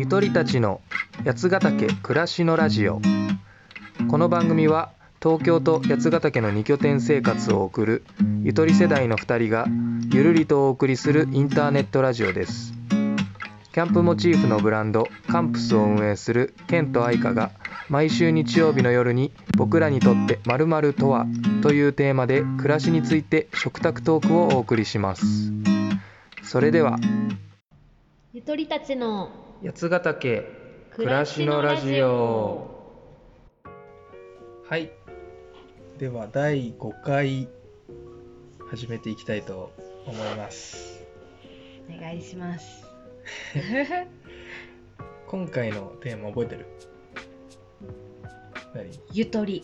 ゆとりたちの八ヶ岳暮らしのラジオ。この番組は東京と八ヶ岳の2拠点生活を送るゆとり世代の2人がゆるりとお送りするインターネットラジオです。キャンプモチーフのブランドカンプスを運営するケンと愛花が毎週日曜日の夜に僕らにとって〇〇とはというテーマで暮らしについて食卓トークをお送りします。それでは。ゆとりたちの八ヶ岳暮らしのラジオ。はい。では第5回始めていきたいと思います。お願いします。今回のテーマ覚えてる？何？ゆとり。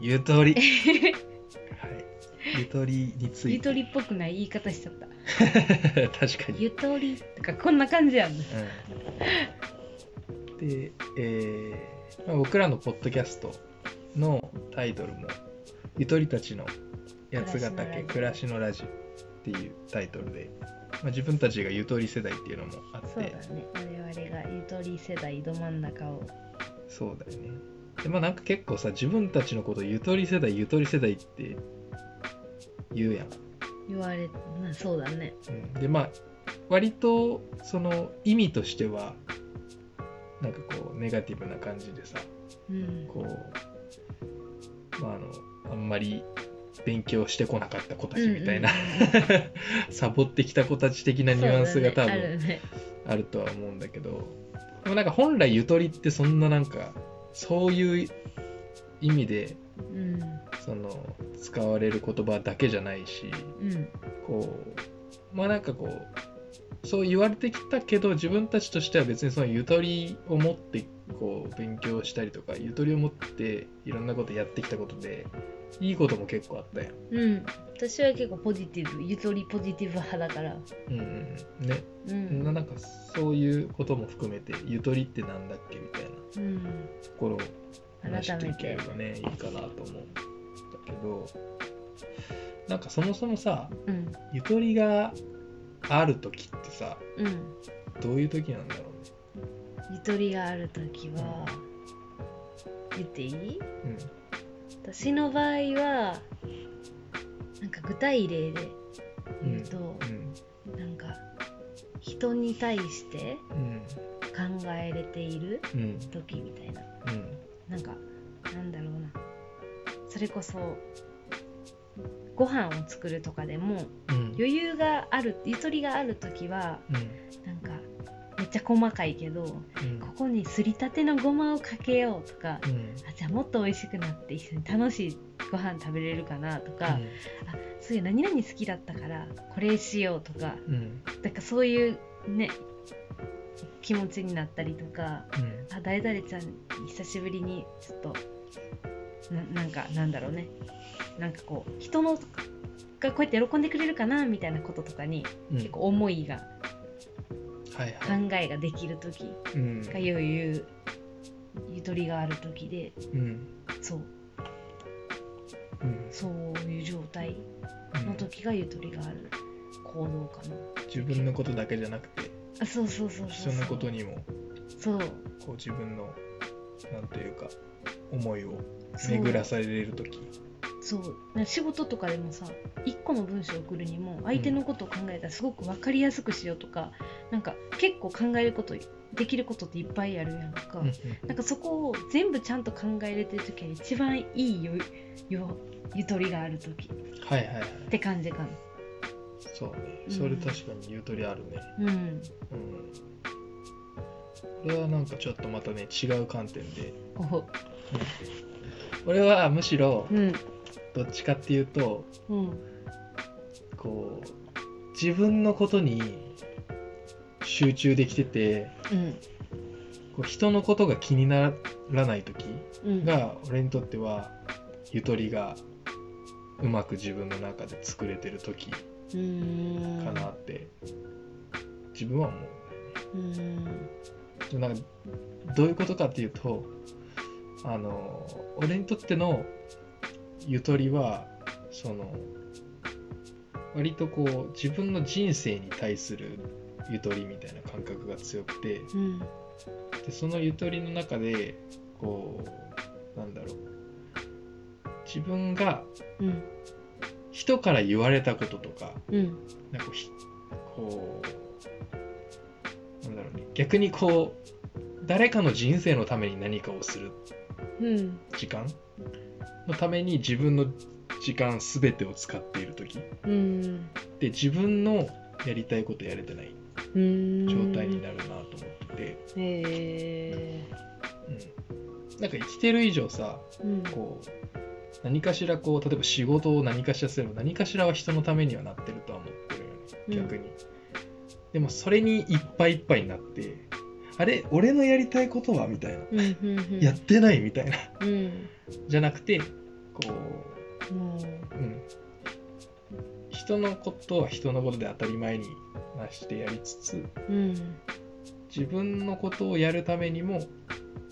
ゆとり。はいゆとりについて。ゆとりっぽくない言い方しちゃった。確かに。ゆとりとかこんな感じやん。ねうん、で、えーまあ、僕らのポッドキャストのタイトルも「ゆとりたちの八ヶ岳暮らしのラジ。オ」っていうタイトルで、まあ、自分たちがゆとり世代っていうのもあって。そうだね。我々がゆとり世代ど真ん中を。そうだよね。でまあなんか結構さ自分たちのことゆとり世代ゆとり世代って言うやん、言われなそうだね。うん、でまあ割とその意味としてはなんかこうネガティブな感じでさうん。こう、まあ、あのあんまり勉強してこなかった子たちみたいな、うんうん サボってきた子たち的なニュアンスが多分あるとは思うんだけどでもなんか本来ゆとりってそんななんかそういう意味でうん。その使われる言葉だけじゃないしうん。こうまあなんかこうそう言われてきたけど自分たちとしては別にそのゆとりを持ってこう勉強したりとかゆとりを持っていろんなことやってきたことでいいことも結構あったやん。うん。私は結構ポジティブゆとりポジティブ派だから。うんうんうん、ね、うん。ななんかそういうことも含めてゆとりってなんだっけみたいなうん。ところを話していければねいいかなと思うんだけどなんかそもそもさうん。ゆとりがある時ってさうん。どういう時なんだろゆとりがある時は言っていい？うね。私の場合はなんか具体例でうん言うと、うん。なんか人に対してうん。考えれているうん。時みたいな。うんなんかなんだろうな。それこそご飯を作るとかでもうん。余裕があるゆとりがある時はうん。なんかめっちゃ細かいけどうん。ここにすりたてのごまをかけようとかうん。あじゃあもっと美味しくなって一緒に楽しいご飯食べれるかなとか、そういう何々好きだったからこれしようとかうん。なんかそういうね気持ちになったりとかうん。あ誰々ちゃん久しぶりにちょっとななんかなんだろうね。なんかこう人のがこうやって喜んでくれるかなみたいなこととかにうん。結構思いがはいはい。考えができる時うん。が余裕ゆとりがある時でうん。そう。うん。そういう状態うんの時がゆとりがある行動かな、自分のことだけじゃなくてあそうそうそうそう人のことにもそう。こう自分のなんというか思いを巡らされる時。そう。な仕事とかでもさ1個の文章を送るにも相手のことを考えたらすごく分かりやすくしようとか、なんか結構考えることできることっていっぱいあるやんか、うんなんかそこを全部ちゃんと考えれてる時は一番いいよよゆとりがある時。はいはいはい。って感じかなそう。ねうん。それ確かにゆとりあるね。うん。うん。これはなんかちょっとまたね違う観点で。お。俺はむしろうん。どっちかっていうとうん。こう自分のことに集中できててうん。こう人のことが気にならない時うん。が俺にとってはゆとりがうまく自分の中で作れてる時かなって。自分は思う。うでなんかどういうことかっていうとあの俺にとってのゆとりはその割とこう自分の人生に対するゆとりみたいな感覚が強くてうん。でそのゆとりの中でこうなんだろう。自分がうん人から言われたこととかうん。なんかひこうなんだろうね。逆にこう誰かの人生のために何かをするうん時間のために自分の時間全てを使っている時うん。で自分のやりたいことやれてないうん。状態になるなと思ってて、へえうん、なんか生きてる以上さうん。こう何かしらこう例えば仕事を何かしらすれば何かしらは人のためにはなってるとは思ってるよね。逆に、でもそれにいっぱいいっぱいになってあれ俺のやりたいことはみたいな、うんうんうん。やってないみたいな。うん。じゃなくてこもう、うん、人のことは人のことで当たり前になしてやりつつううん。自分のことをやるためにも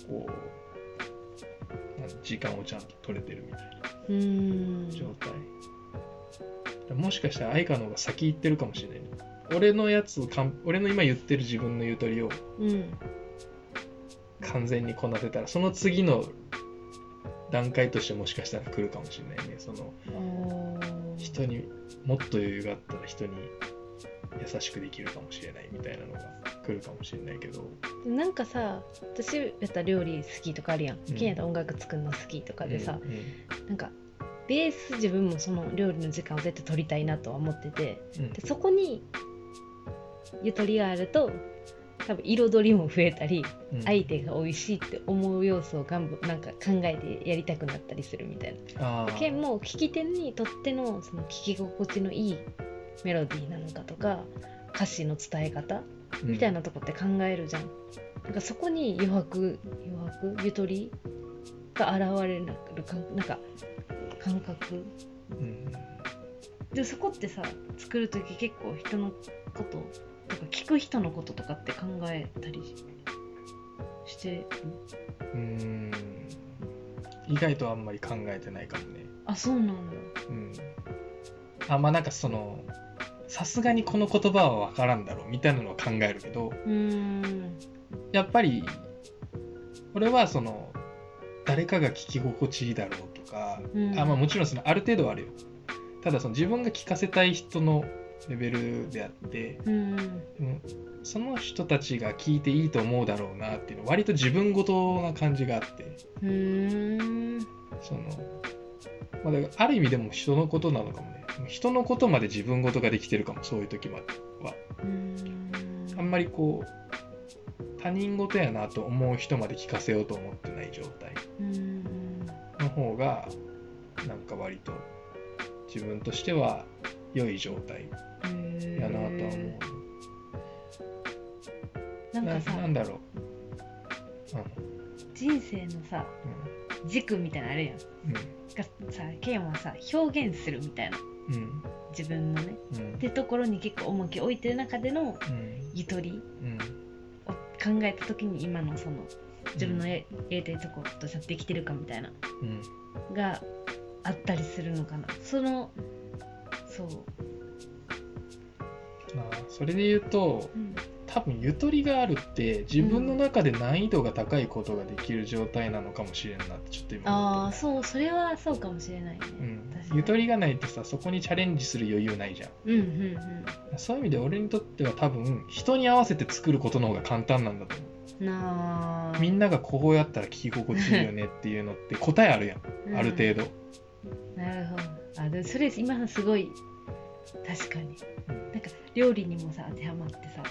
こう時間をちゃんと取れてるみたいな。うん状態、もしかしたら愛花の方が先行ってるかもしれない。ね俺のやつをかん俺の今言ってる自分のゆとりをうん。完全にこなせたらその次の段階としてもしかしたら来るかもしれないね。その人にもっと余裕があったら人に優しくできるかもしれないみたいなのが来るかもしれないけど。なんかさ私やったら料理好きとかあるやん、うん。ケンやったら音楽作るの好きとかでさ、うんうん。なんかベース自分もその料理の時間を絶対取りたいなとは思ってて。うん。でそこにゆとりがあると多分彩りも増えたり、うん。相手が美味しいって思う要素をがんなんか考えてやりたくなったりするみたいな。あー。ケンも聞き手にとってのその聞き心地のいいメロディーなのかとか歌詞の伝え方みたいなとこって考えるじゃん。なんかそこに余白余白ゆとりが現れるかなんか感覚。うん。でそこってさ作る時結構人のこととか聞く人のこととかって考えたりしてうーん。意外とあんまり考えてないかもね。あそうなんだ。うんあまあなんかそのさすがにこの言葉は分からんだろうみたいなのは考えるけどやっぱり俺はその誰かが聞き心地いいだろうとか、うん。あまあもちろんそのある程度はあるよ。ただその自分が聞かせたい人のレベルであってうん。その人たちが聞いていいと思うだろうなっていうのは割と自分ごとな感じがあって。その、まあ、だからある意味でも人のことなのかもね。人のことまで自分ごとができてるかもそういう時まではあんまりこう他人事やなと思う人まで聞かせようと思ってない状態。の方がなんか割と自分としては良い状態。やなとは思う、なんかさなんだろう、人生のさ軸みたいなのあるやん。うん。がさケンはさ表現するみたいな。うんうん自分のね。うん。ってところに結構重きを置いてる中でのうん。ゆとりうん。を考えた時に今のその自分のややりたいところとしてできてるかみたいな。うん。があったりするのかな。そのそう、まあそれで言うとうん、多分ゆとりがあるって自分の中で難易度が高いことができる状態なのかもしれんなってちょっと今思ったああそうそれはそうかもしれない。ね、うん。確かに。ゆとりがないとさそこにチャレンジする余裕ないじゃん。うんうんそういう意味で俺にとっては多分人に合わせて作ることの方が簡単なんだと思う。んなあ。うみんながこうやったら聞き心地いいよねっていうのって 答えあるやん、うんある程度、なるほど。あでもそれ今のすごい。確かに。なんか料理にもさ当てはまってさ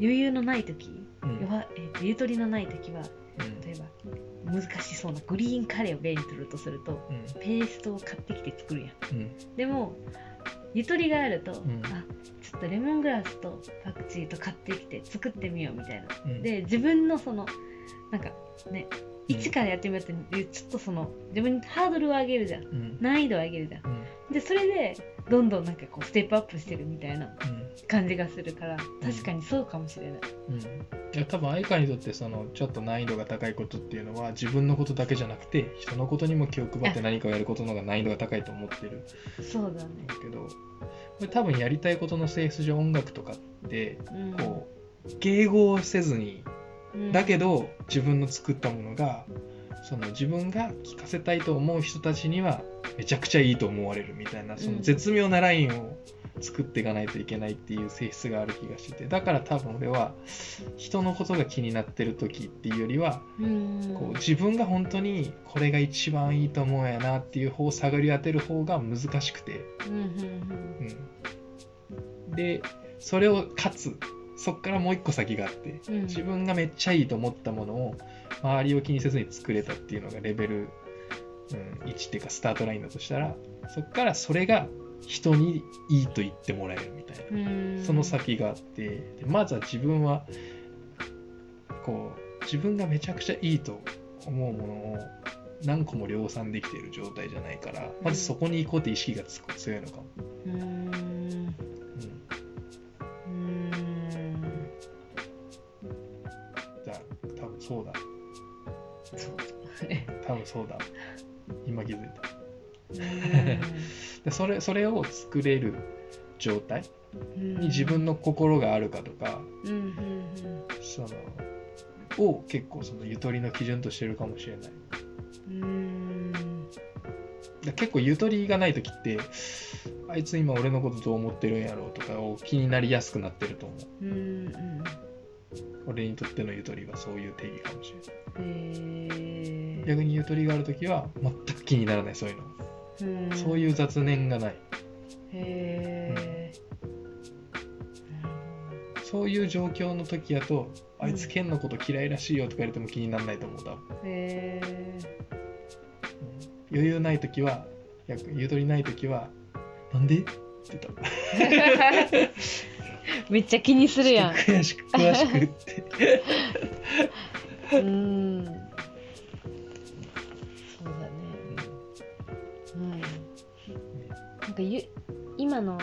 余裕のない時、うん。弱えーとゆとりのない時はうん。例えば難しそうなグリーンカレーを例にとるとするとうん。ペーストを買ってきて作るやん。うん。でもゆとりがあると、ん。あちょっとレモングラスとパクチーと買ってきて作ってみようみたいな。うん。で自分のそのなんかねうん一からやってみようってちょっとその自分にハードルを上げるじゃん。うん。難易度を上げるじゃん。でそれでどんどんなんかこうステップアップしてるみたいなうん。感じがするから確かにそうかもしれない、うん。いや多分愛花にとってそのちょっと難易度が高いことっていうのは自分のことだけじゃなくて人のことにも気を配って何かをやることの方が難易度が高いと思ってる。そうだね。けどこれ多分やりたいことの性質上音楽とかってうん。こう迎合せずにうん。だけど自分の作ったものがその自分が聞かせたいと思う人たちにはめちゃくちゃいいと思われるみたいなその絶妙なラインを作っていかないといけないっていう性質がある気がしててだから多分俺は人のことが気になってる時っていうよりはうん。こう自分が本当にこれが一番いいと思うんやなっていう方を探り当てる方が難しくて、うんでそれをかつ。そっからもう一個先があってうん。自分がめっちゃいいと思ったものを周りを気にせずに作れたっていうのがレベル、うん、1っていうかスタートラインだとしたらそっからそれが人にいいと言ってもらえるみたいなうん。その先があってでまずは自分はこう自分がめちゃくちゃいいと思うものを何個も量産できている状態じゃないからまずそこに行こうって意識がつく強いのかも、うん。うん、うん。じゃあ多分そうだそう。ね多分そうだ。今気づいた。うんでそれそれを作れる状態？うん。に自分の心があるかとか、そのを結構そのゆとりの基準としてるかもしれない。うんうん。で結構ゆとりがない時ってあいつ今俺のことどう思ってるんやろうとかを気になりやすくなってると思う。うんうん俺にとってのゆとりはそういう定義かもしれない。へえ逆にゆとりがある時は全く気にならないそういうの、うん。そういう雑念がない。へえそういう状況の時やとあいつケンのこと嫌いらしいよとか言われても気にならないと思う多分へえうん。余裕ない時は逆ゆとりない時はなんで？って言った めっちゃ気にするやん。詳しく詳しくって。うん。そうだね。うんなんかゆ今の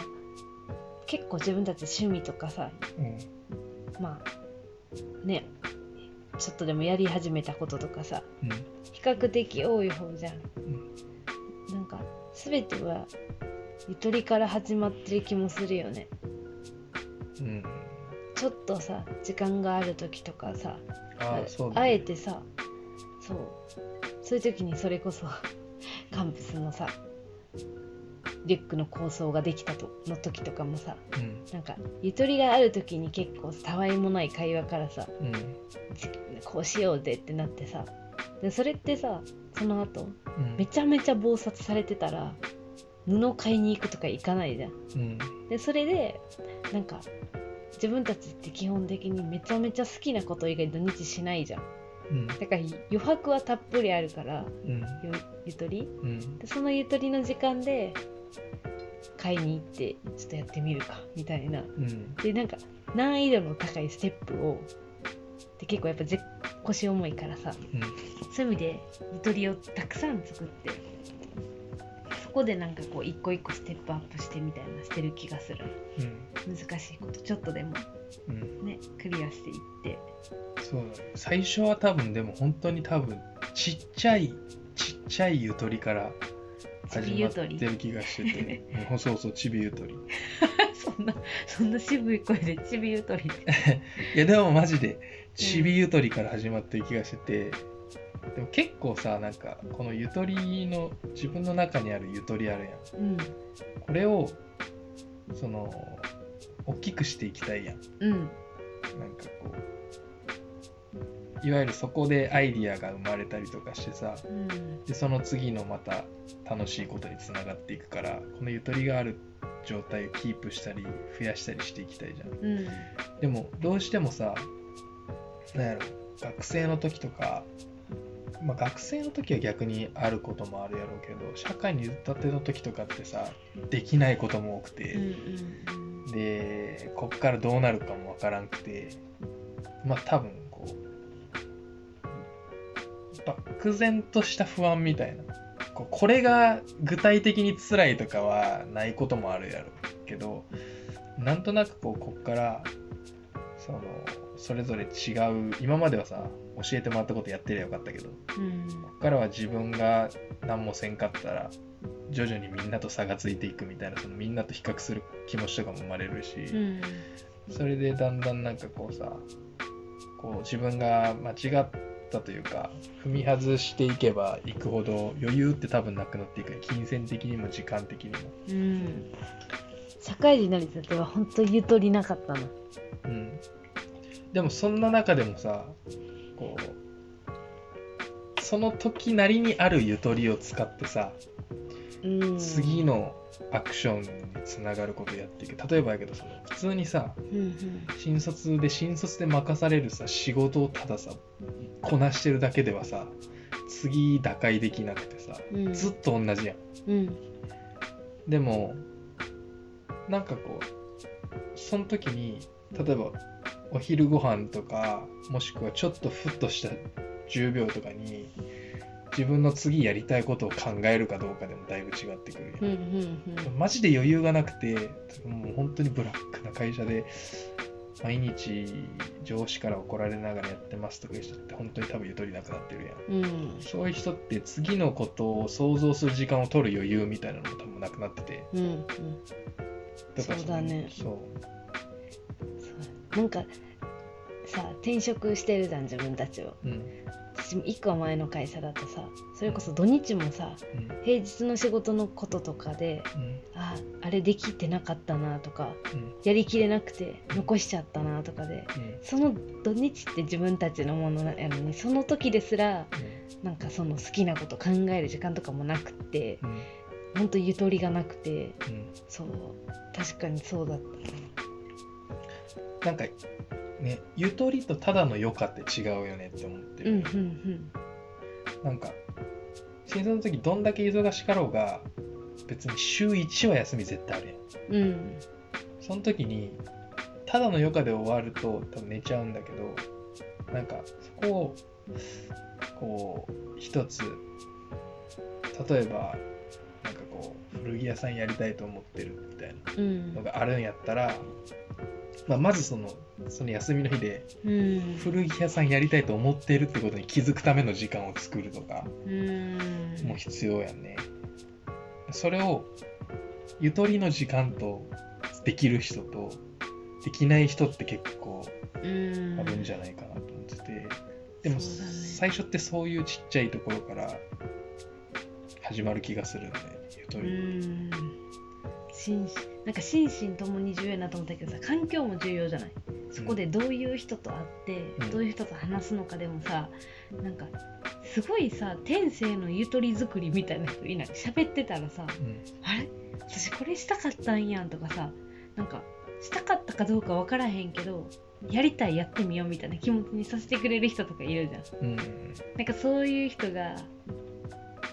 結構自分たち趣味とかさうん。まあねちょっとでもやり始めたこととかさうん。比較的多い方じゃん。うん。なんか全てはゆとりから始まってる気もするよねうん。ちょっとさ時間がある時とかさああそうだ、あね、えてさそうそういう時にそれこそ カンプスのさリュックの構想ができたとの時とかもさうん。なんかゆとりがある時に結構たわいもない会話からさうん。じこうしようぜってなってさでそれってさその後うん。めちゃめちゃ忙殺されてたら布買いに行くとか行かないじゃん。うん。でそれでなんか自分たちって基本的にめちゃめちゃ好きなこと以外土日しないじゃん。うん。だから余白はたっぷりあるからうん。ゆゆとり。うん。でそのゆとりの時間で買いに行ってちょっとやってみるかみたいな。うん。でなんか難易度の高いステップをで結構やっぱぜ腰重いからさ。うん。そういう意味でゆとりをたくさん作ってそこでなんかこう一個一個ステップアップしてみたいなしてる気がする。うん難しいこと。ちょっとでも。うん。ねクリアしていって。そう最初は多分でも本当に多分ちっちゃいちっちゃいゆとりから始まってる気がしてて。うんそうそうちびゆとり。そんなそんな渋い声でちびゆとり。いやでもマジでちびゆとりから始まってる気がしてて、でも結構さなんかこのゆとりの自分の中にあるゆとりあるやん。うん。これをその大きくしていきたいやん。うん。なんかこういわゆるそこでアイディアが生まれたりとかしてさうん。でその次のまた楽しいことにつながっていくからこのゆとりがある状態をキープしたり増やしたりしていきたいじゃん。うん。でもどうしてもさなんやろ学生の時とかまあ学生の時は逆にあることもあるやろうけど社会に出たての時とかってさできないことも多くうんて、うん。でこっからどうなるかもわからんくて。まあ多分こう漠然とした不安みたいな。こうこれが具体的に辛いとかはないこともあるやろうけどなんとなくこうこっからそのそれぞれ違う。今まではさ教えてもらったことやってりゃよかったけどこうん。っからは自分が何もせんかったら徐々にみんなと差がついていくみたいなそのみんなと比較する気持ちとかも生まれるし、うん。それでだんだんなんかこうさこう自分が間違ったというか踏み外していけばいくほど余裕って多分なくなっていく。金銭的にも時間的にも。うん。社会人になりたては本当ゆとりなかったの。うん、でもそんな中でもさこうその時なりにあるゆとりを使ってさうん。次のアクションにつながることやっていく。例えばやけどその普通にさうん新卒で新卒で任されるさ仕事をたださこなしてるだけではさ次打開できなくてさうんうん。ずっと同じやん。うん。でもなんかこうその時に例えばお昼ご飯とかもしくはちょっとふっとした10秒とかに自分の次やりたいことを考えるかどうかでもだいぶ違ってくるやん。うんうんマジで余裕がなくてもう本当にブラックな会社で毎日上司から怒られながらやってますとかいう人って本当に多分ゆとりなくなってるやん。うん。うんそういう人って次のことを想像する時間を取る余裕みたいなのも多分なくなってて。うんうん。だからそうだね。そうなんかさ転職してるじゃん自分たちを。うん。私も1個前の会社だとさそれこそ土日もさうん。平日の仕事のこととかでうん。ああれできてなかったなとかうん。やりきれなくて残しちゃったなとかでうん。その土日って自分たちのものやのにその時ですらなんかその好きなこと考える時間とかもなくってうん。ほんとゆとりがなくてうん。そう確かにそうだったなんかねゆとりとただの余暇って違うよねって思ってる、うんうんなんか新卒の時どんだけ忙しかろうが別に週1は休み絶対あるやん。うん。うんその時にただの余暇で終わると多分寝ちゃうんだけどなんかそこをこう一つ例えばなんかこう古着屋さんやりたいと思ってるみたいなうん。のがあるんやったら、まあ、まずそのその休みの日でうん。古着屋さんやりたいと思っているってことに気づくための時間を作るとかうん。も必要やんね。それをゆとりの時間とできる人とできない人って結構うん。あるんじゃないかなと思ってて、でも最初ってそういうちっちゃいところから始まる気がするんでう。り。ん。心なんか心身ともに重要やなと思ったけどさ環境も重要じゃない？そこでどういう人と会って、うん。どういう人と話すのかでもさなんかすごいさ天性のゆとり作りみたいな人いない？喋ってたらさうん。あれ？私これしたかったんやんとかさなんかしたかったかどうか分からへんけどやりたいやってみようみたいな気持ちにさせてくれる人とかいるじゃん。うん。なんかそういう人が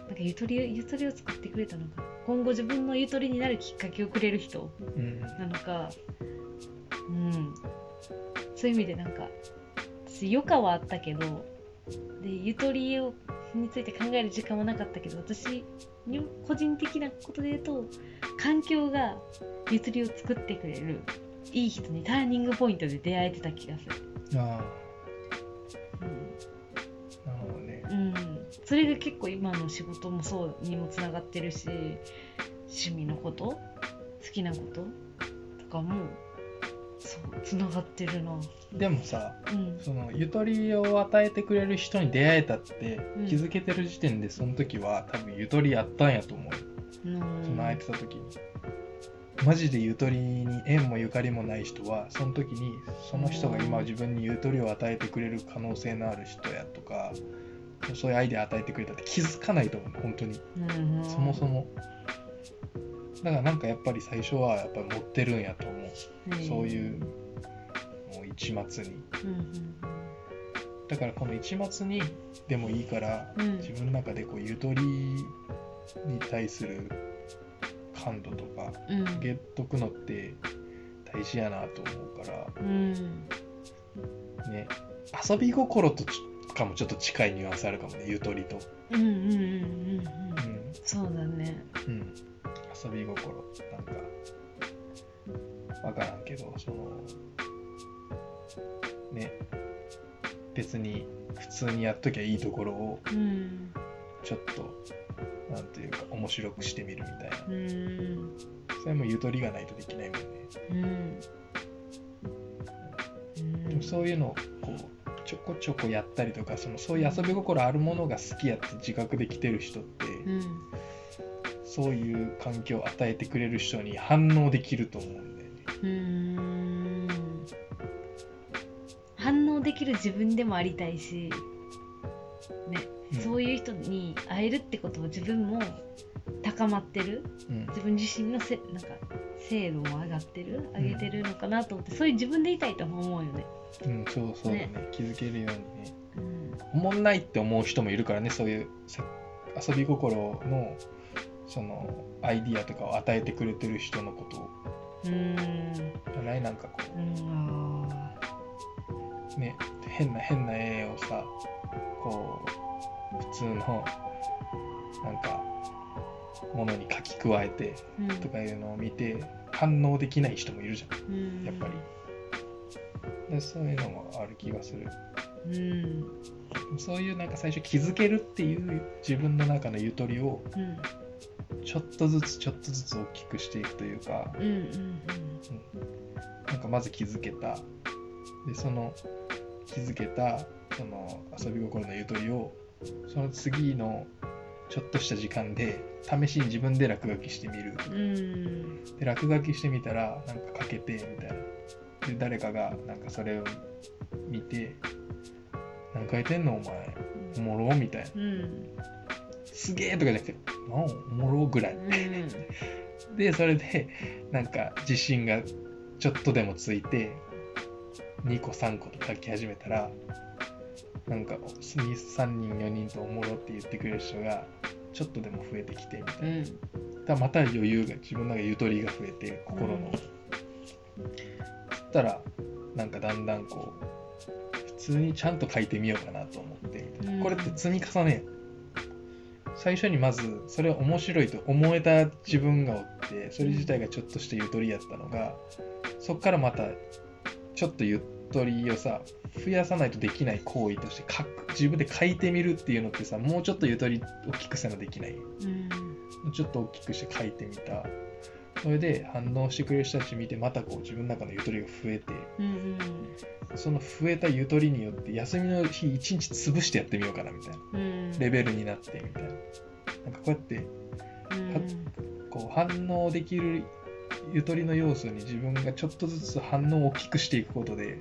なんかゆとりゆとりを作ってくれたのか。今後自分のゆとりになるきっかけをくれる人うん。なのか。うん。そういう意味でなんか私余暇はあったけどでゆとりをについて考える時間はなかったけど私に個人的なことで言うと環境がゆとりを作ってくれるいい人にターニングポイントで出会えてた気がする。あうん。あなるほど。ね。うん、それが結構今の仕事もそうにもつながってるし趣味のこと好きなこととかもそうつながってるな。でもさうん。そのゆとりを与えてくれる人に出会えたってうん。気づけてる時点でその時は多分ゆとりあったんやと思うよ。うん。その空いてた時に。マジでゆとりに縁もゆかりもない人はその時にその人が今自分にゆとりを与えてくれる可能性のある人やとかそういうアイデア与えてくれたって気づかないと思う本当に。うんそもそも。だからなんかやっぱり最初はやっぱり持ってるんやと思う。そういうもう一末に。うんだからこの一末にでもいいからうん。うん自分の中でこうゆとりに対する感度とかうん。げっとくのって大事やなと思うから。うん。ね。遊び心とちかもちょっと近いニュアンスあるかもねゆとりと、うんうんうんうんうん。うんそうだね。うん、遊び心なんかわからんけどそのね別に普通にやっときゃいいところをうんちょっとなんていうか面白くしてみるみたいな。うん。それもゆとりがないとできないもんね。うん。でもそういうのをこうちょこちょこやったりとかそのそういう遊び心あるものが好きやって自覚できてる人って、うん。そういう環境を与えてくれる人に反応できると思うんだよね。うーん。反応できる自分でもありたいし、ね。うん。そういう人に会えるってことは自分も高まってる。うん。自分自身のせなんか精度も上がってる上げてるのかなと思って、そういう自分でいたいとも思うよね。うん、そうそうだね。気づけるようにね。うん。おもんないって思う人もいるからねそういうせ遊び心のそのアイディアとかを与えてくれてる人のことを。うーん。ないなんかこう。うね変な変な絵をさこう普通のなんかものに書き加えてとかいうのを見て反応できない人もいるじゃんうんやっぱり。でそういうのもある気がする。うんそういうなんか最初気づけるっていう自分の中のゆとりをうんちょっとずつちょっとずつ大きくしていくというか、うんうんなんかまず気づけた。で、その気づけたその遊び心のゆとりをその次のちょっとした時間で試しに自分で落書きしてみる。で、落書きしてみたらなんか書けてみたいな。で、誰かがなんかそれを見て、何書いてんのお前。おもろみたいな。うんすげえとかじゃなくて、なんおもろぐらい。うんで、それで、なんか自信がちょっとでもついて、2個3個と書き始めたら、なんか2、3人、4人とおもろって言ってくれる人が、ちょっとでも増えてきてみたいな。うん。だまた余裕が、自分の中でゆとりが増えて、心の。うん。そしたら、なんかだんだんこう、普通にちゃんと書いてみようかなと思ってみたいな。うん。これって積み重ね最初にまずそれは面白いと思えた自分がおってそれ自体がちょっとしたゆとりやったのがそっからまたちょっとゆとりをさ増やさないとできない行為として書く自分で書いてみるっていうのってさもうちょっとゆとり大きくせなできない。うん。ちょっと大きくして書いてみた。それで反応してくれる人たち見てまたこう自分の中のゆとりが増えてうん。その増えたゆとりによって休みの日一日潰してやってみようかなみたいな。うん。レベルになってみたいな。なんかこうやってうん。こう反応できるゆとりの要素に自分がちょっとずつ反応を大きくしていくことで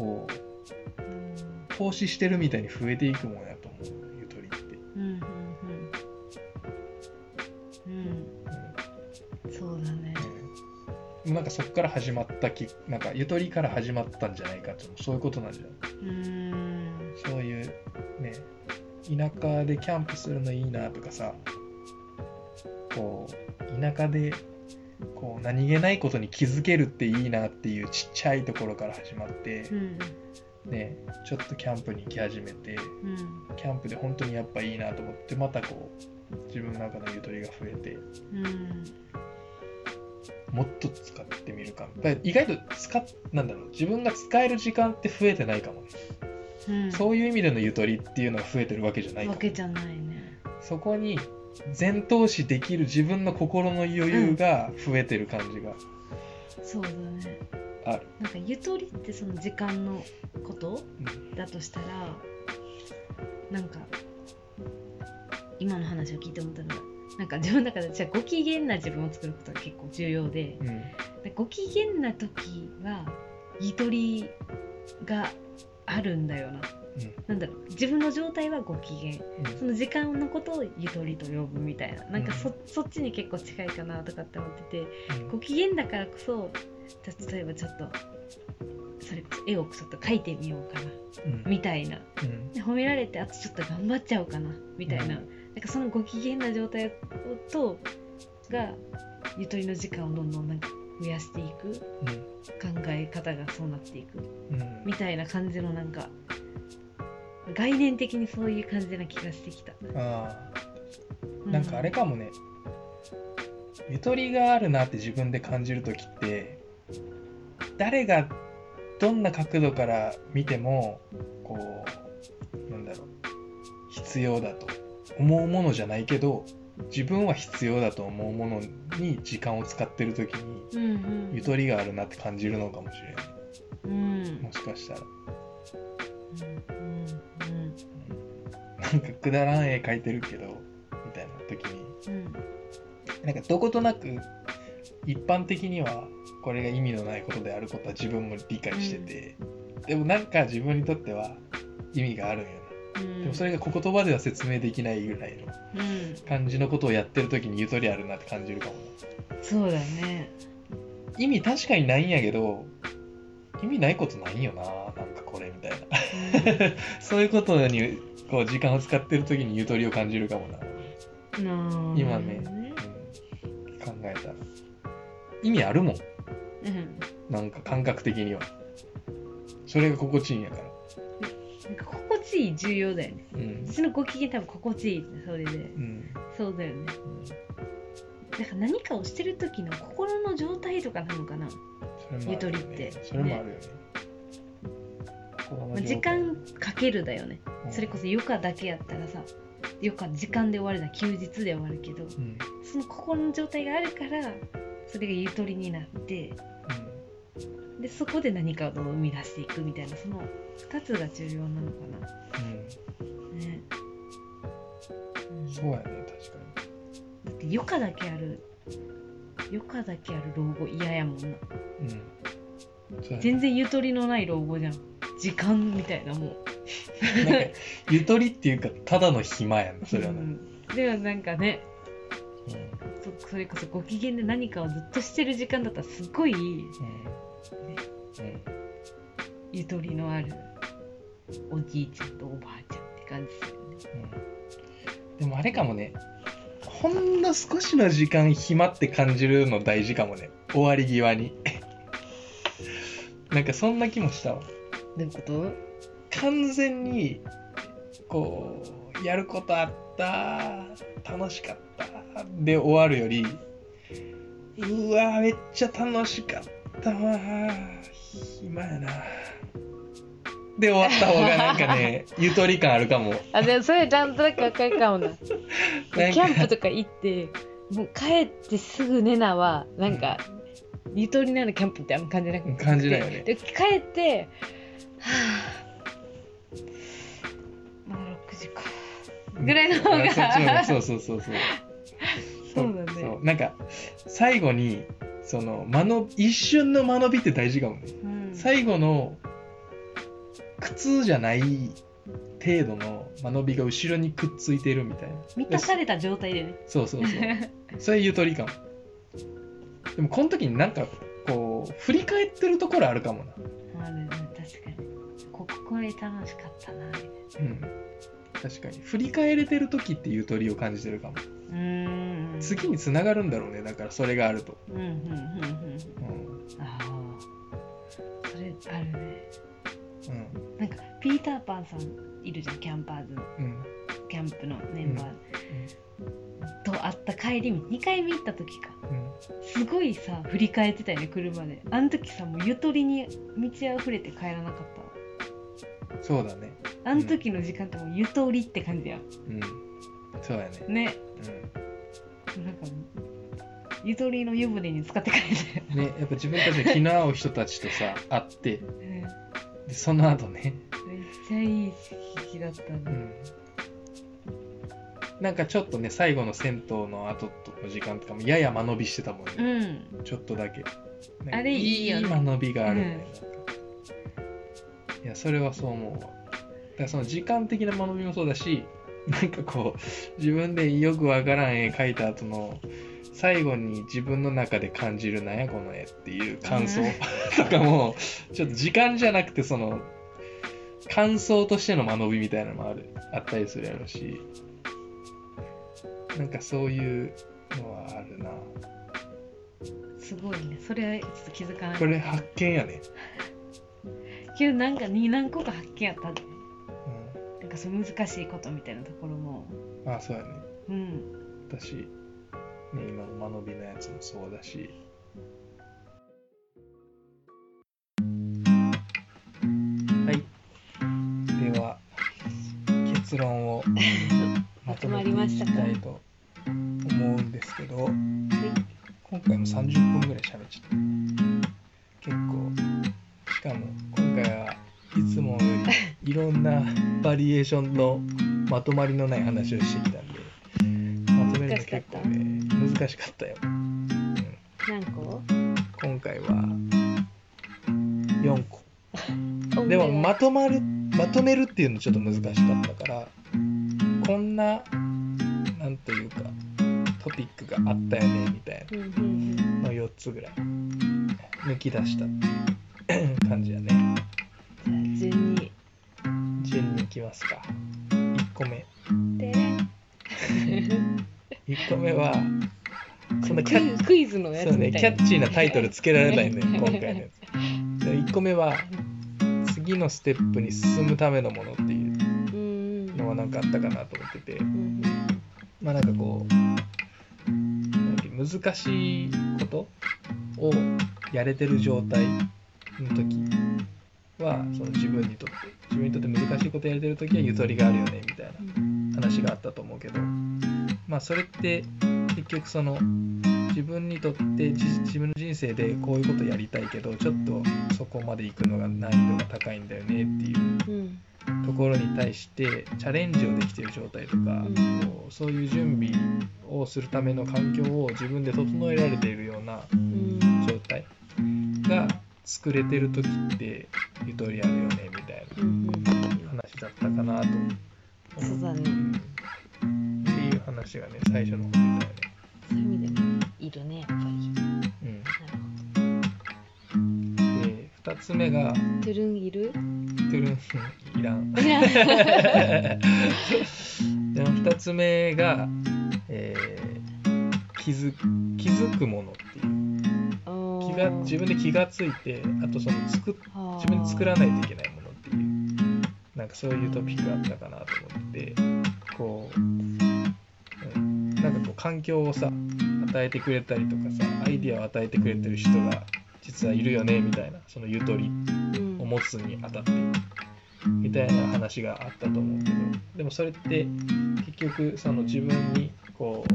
こううん。投資してるみたいに増えていくもんやと思うゆとりって、うんうんうんうん。そうだね。うん。なんかそこから始まったきなんかゆとりから始まったんじゃないかってそういうことなんじゃない？うん。そういうね田舎でキャンプするのいいなとかさこう田舎でこう何気ないことに気づけるっていいなっていうちっちゃいところから始まってう、んね、ちょっとキャンプに行き始めてうん。キャンプで本当にやっぱいいなと思ってまたこう自分の中のゆとりが増えてうん。もっと使ってみるかだから意外と使っなんだろう自分が使える時間って増えてないかもね、うん。そういう意味でのゆとりっていうのが増えてるわけじゃないわけじゃないね。そこに全投資できる自分の心の余裕が増えてる感じが。そうだね。ある。なんかゆとりってその時間のことうん。だとしたらなんか今の話を聞いて思ったのがなんか自分の中でじゃあご機嫌な自分を作ることが結構重要でうん。でご機嫌な時はゆとりがあるんだよななんだろう。自分の状態はご機嫌。うん。その時間のことをゆとりと呼ぶみたいな。なんかそ,、うそっちに結構近いかなとかって思っててうん。ご機嫌だからこそた例えばちょっとそれこそ絵をちょっと描いてみようかな。うん。みたいな。うん。で褒められてあとちょっと頑張っちゃおうかな。みたいな,、うん。なんかそのご機嫌な状態とがゆとりの時間をどんどんなんか増やしていくうん考え方がそうなっていくうんみたいな感じのなんか概念的にそういう感じな気がしてきた。ああなんかあれかもね、ゆとりがあるなって自分で感じるときって誰がどんな角度から見てもこうなんだろう必要だと思うものじゃないけど自分は必要だと思うものに時間を使ってるときにうんうん。ゆとりがあるなって感じるのかもしれない。うん。もしかしたら。うんなんかくだらん絵描いてるけどみたいな時に。うん。なんかどことなく一般的にはこれが意味のないことであることは自分も理解してて、でもなんか自分にとっては意味があるんよね、うんでもそれが言葉では説明できないぐらいのうん。感じのことをやってる時にゆとりあるなって感じるかも。なそうだね。意味確かにないんやけど意味ないことないよななんかこれみたいな。そういうことにこう時間を使ってる時にゆとりを感じるかもな、うん今ねうん、考えた。ら意味あるもん。うん。なんか感覚的には。それが心地いいんやから心地いい重要だよね。うん。私のご機嫌多分心地いいそれで。うん。そうだよね。だから何かをしてる時の心の状態とかなのかな、ね。ゆとりって。それもあるよね。心のまあ、状態。時間かけるだよね。うん。それこそ余暇だけやったらさ余暇時間で終わるな休日で終わるけど。うん。その心の状態があるからそれがゆとりになってでそこで何かを生み出していくみたいなその2つが重要なのかうん。なね、うん。うんそうやね確かだって余暇だけある余暇だけある老後嫌やもんな。にうん全然ゆとりのない老後じゃん。時間みたいなもうゆとりっていうかただの暇やんそれはね、うん。でもなんかねうん。そそれこそご機嫌で何かをずっとしてる時間だったらすごい。うんうん。ゆとりのあるおじいちゃんとおばあちゃんって感じするよね。うんでもあれかもね。ほんの少しの時間暇って感じるの大事かもね。終わり際に。なんかそんな気もしたわ。どういうこと？完全にこうやることあった楽しかったで終わるよりうわめっちゃ楽しかったわ暇やな。で終わった方がなんかね ゆとり感あるかも。あでもそれちゃんとだけわかるかもな。なんか。キャンプとか行ってもう帰ってすぐ寝なはなんか、ゆとりのあるキャンプってあんま感じなくて。感じないよね。で帰ってはあまだ6時か。ぐらいの方が。あそっちの方がそうそうそうそう。そうだねそうなんか最後にその間の一瞬の間延びって大事かもね。うん。最後の苦痛じゃない程度の間延びが後ろにくっついてるみたいな。満たされた状態でね。そうそうそう。それゆとりかも。でもこの時になんかこう振り返ってるところあるかもな。あるね確かに。ここれ楽しかったなみたいな。うん確かに。振り返れてる時ってゆとりを感じてるかも。うーん。次につながるんだろうね。だからそれがあると、うんうんうんうん。うん。ああそれあるね。うん。なんかピーターパンさんいるじゃんキャンパーズ。のうん。キャンプのメンバー、と会った帰り道2回目行った時か。うん。すごいさ振り返ってたよね車で。あの時さもうゆとりに満ち溢れて帰らなかった。わそうだね。あの時の時間ってもうゆとりって感じやん。うん。そうやね。ね。なんかゆとりの湯船に使って帰ったようんねやっぱ自分たちの気の合う人たちとさ 会って。ねでその後ね、めっちゃいい刺激だったね、うん、なんかちょっとね最後の銭湯の後の時間とかもやや間延びしてたもんうね、ん。ちょっとだけ。あれいいよね。間延びがあるね、なんかいやそれはそう思うわ。だからその時間的な間延びもそうだしなんかこう自分でよくわからん絵描いた後の最後に自分の中で感じるなんやこの絵っていう感想うん。とかもちょっと時間じゃなくてその感想としての間延びみたいなのもあるあったりするやろし。なんかそういうのはあるな。すごいね。それはちょっと気づかない。これ発見やね、けどなんかに何個か発見あったでうなんかそう難しいことみたいなところも。ん、あそうやね。うん。私、ね、今の間延びのやつもそうだし。はい。では結論を まとめていきたいと思うんですけど今回も30分ぐらい喋っちゃった。結構しかも今回はいつもよりいろんなバリエーションのまとまりのない話をしてきたんでまとめるの結構ね難しかった。よ、うん、何個？今回は4個。でもまとまるまとめるっていうのちょっと難しかったからこんななんというかトピックがあったよねみたいなの4つぐらい抜き出した感じやね。じゃあ順に順にいきますか。1個目で。ね1個目はそんなキャックイズのやそうねつみたいキャッチーなタイトルつけられないね 今回のやつ。で1個目は次のステップに進むためのものっていううんのはなんかあったかなと思ってて。うんまあなんかこう難しいことをやれてる状態の時はその自分にとって自分にとって難しいことやれてる時はゆとりがあるよねみたいな話があったと思うけどまあそれって結局その自分にとってじ自分の人生でこういうことやりたいけどちょっとそこまで行くのが難易度が高いんだよねっていううん。ところに対してチャレンジをできている状態とか、そういう準備をするための環境を自分で整えられているようなうん。状態が作れてる時ってゆとりあるよねみたいな話だったかなと思そうだね。うんっていう話がね最初の。方でたよね。そういう意味でもいるねやっぱり。うん。なるほで2つ目がどトゥルンいる？トゥルンいらん。でも2つ目が、えー気づ気づくものっていう気が自分で気がついてあとその作っ自分で作らないといけないものっていうなんかそういうトピックがあったかなと思ってこう、うん、なんかこう環境をさ与えてくれたりとかさアイディアを与えてくれてる人が実はいるよねみたいなそのゆとりを持つにあたってみたいな話があったと思うけどでもそれって結局その自分にこう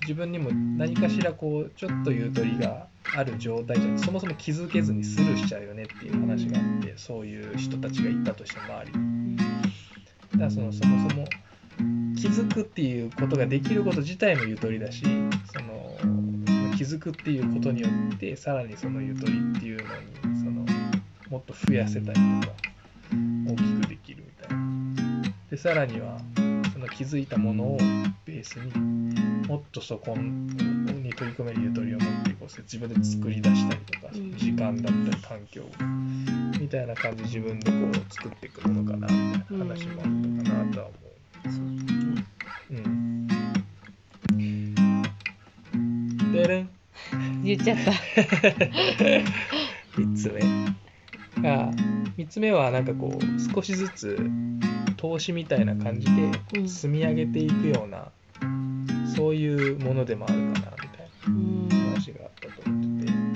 自分にも何かしらこうちょっとゆとりがある状態じゃそもそも気づけずにスルーしちゃうよねっていう話があってそういう人たちがいたとして周りに。だからそのそもそも気づくっていうことができること自体もゆとりだしその気づくっていうことによってさらにそのゆとりっていうのにそのもっと増やせたりとか大きくできるみたいな。でさらにはその気づいたものをベースにもっとそこに取り込めるゆとりを持っていこう自分で作り出したりとかうん。時間だったり環境みたいな感じで自分でこう作っていくものかなみたいな話もあったかなとは思そう。う。うん。でれん言っちゃった。3つ目。が3つ目はなんかこう少しずつ投資みたいな感じでうん。積み上げていくような、そういうものでもあるかなみたい話があったと思ってて。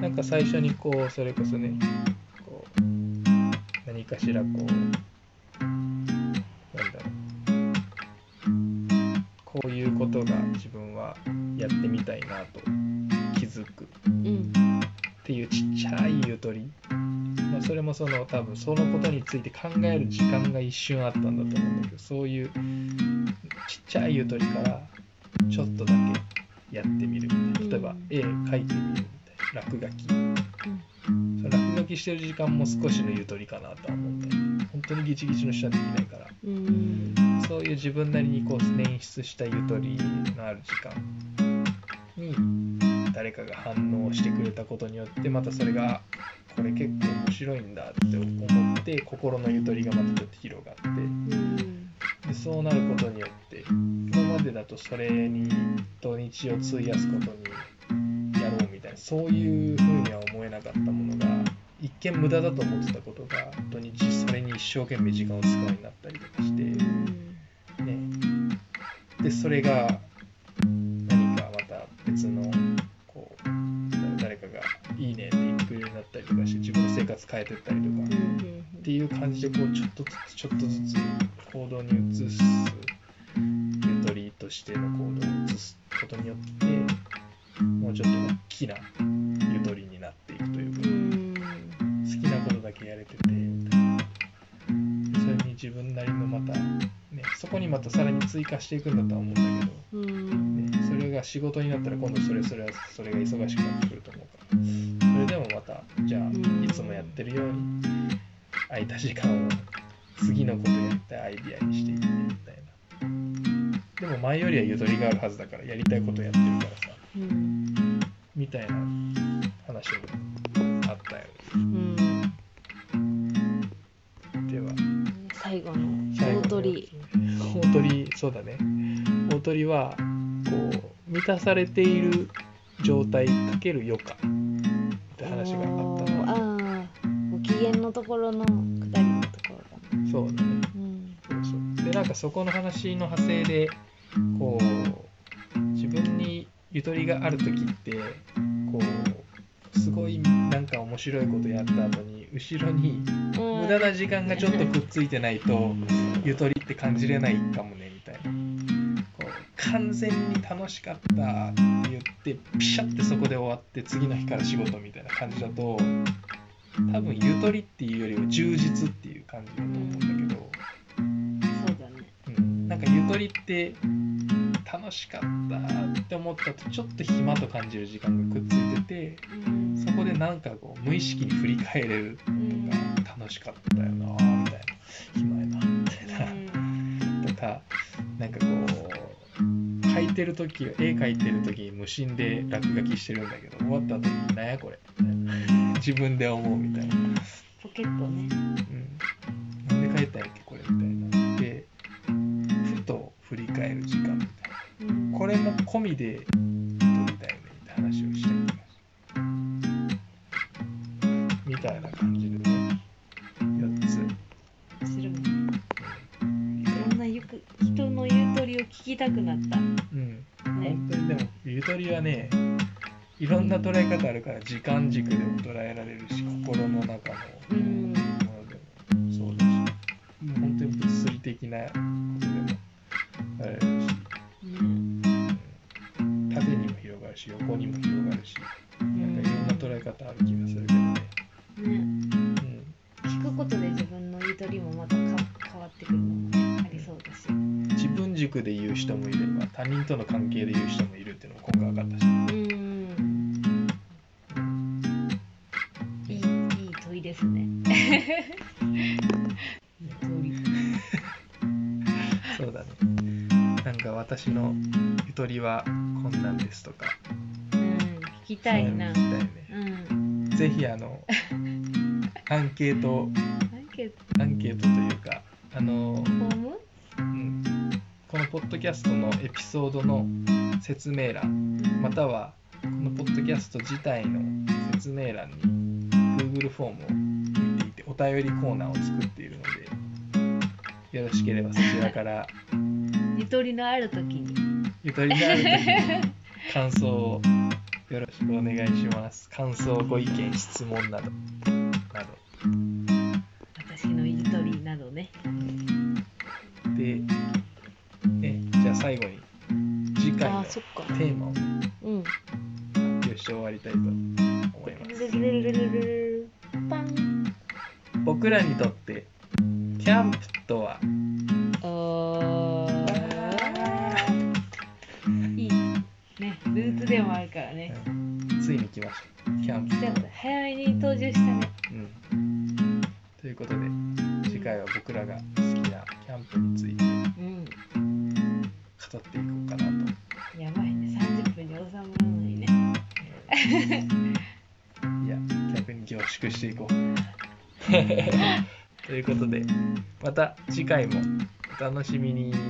なんか最初にこうそれこそねこう何かしらこうなんだろう。こういうことが自分はやってみたいなと気づく。っていうちっちゃいゆとり、まあ、それもその多分そのことについて考える時間が一瞬あったんだと思うんだけどそういうちっちゃいゆとりからちょっとだけやってみるみたいな。例えばうん絵描いてみるみたいな。落書き。その落書きしてる時間も少しのゆとりかなとは思うんだよね本当にギチギチの人はできないから。うん。そういう自分なりにこう捻出したゆとりのある時間に誰かが反応してくれたことによってまたそれがこれ結構面白いんだって思って心のゆとりがまたちょっと広がって。うん。でそうなることによって今までだとそれに土日を費やすことにやろうみたいなそういうふうには思えなかったものが一見無駄だと思ってたことが土日それに一生懸命時間を使うようになったりとかして。ね、でそれが何かまた別のこう誰かが「いいね」って言ってくれるようになったりとかして自分の生活変えてったりとかうんっていう感じでこうちょっとずつちょっとずつ行動に移すゆとしての行動を移すことによってもうちょっと大きなゆとりになっていくというかうん。好きなことだけやれててそれに自分なりのまた、ね、そこにまたさらに追加していくんだとは思うんだけど、うん。ね、それが仕事になったら今度それそれはそれが忙しくなってくると思うから。それでもまたじゃあうん。いつもやってるように空いた時間をゆとりがあるはずだからやりたいことやってるからさうん。みたいな話もあったよ。うん。では。最後の大鳥。大鳥そうだね。大鳥はこう満たされている状態かける余暇。って話があったの。ああご機嫌のところの下りのところかなそうだね。うん。そうそう。でなんかそこの話の派生でこうゆとりがある時ってこうすごいなんか面白いことやった後に後ろにうん。無駄な時間がちょっとくっついてないとゆとりって感じれないかもねみたいな。こう完全に楽しかったって言ってピシャってそこで終わって次の日から仕事みたいな感じだと多分ゆとりっていうよりは充実っていう感じだと思うんだけど、そうだね。うん、なんかゆとりって楽しかったって思ったとちょっと暇と感じる時間がくっついててうん。そこでなんかこう無意識に振り返れるうんのが楽しかったよなみたいな暇やなみた。いな。とかなんかこう描いてる時絵描いてる時に無心で落書きしてるんだけど終わった後に「なんやこれ」みたいな。自分で思うみたいな。ポケットねうん、なんで書いたんやっけこれみたいな。でふと振り返る時間みたいうんなこれも込みでゆとりだよねって話をしたりとかみたいな感じでね4つ、面白い。いろんなゆく人のゆとりを聞きたくなった。うん、ね。本当にでもゆとりはねいろんな捉え方あるから時間軸でも捉えられるし心の中のうんものでも。そうだし本当に物理的な他人との関係で言う人もいるっていうのも今回分かったし、うん。いいいい問いですね。そうだね。なんか私のゆとりはこんなんですとか。うん聞きたいな。そういうの聞きたいね。うん。ぜひあのアンケートキャストのエピソードの説明欄またはこのポッドキャスト自体の説明欄に Google フォームを見ていてお便りコーナーを作っているのでよろしければそちらから。ゆとりのある時に。ゆとりのある時に。感想をよろしくお願いします。感想ご意見質問など次回もお楽しみに。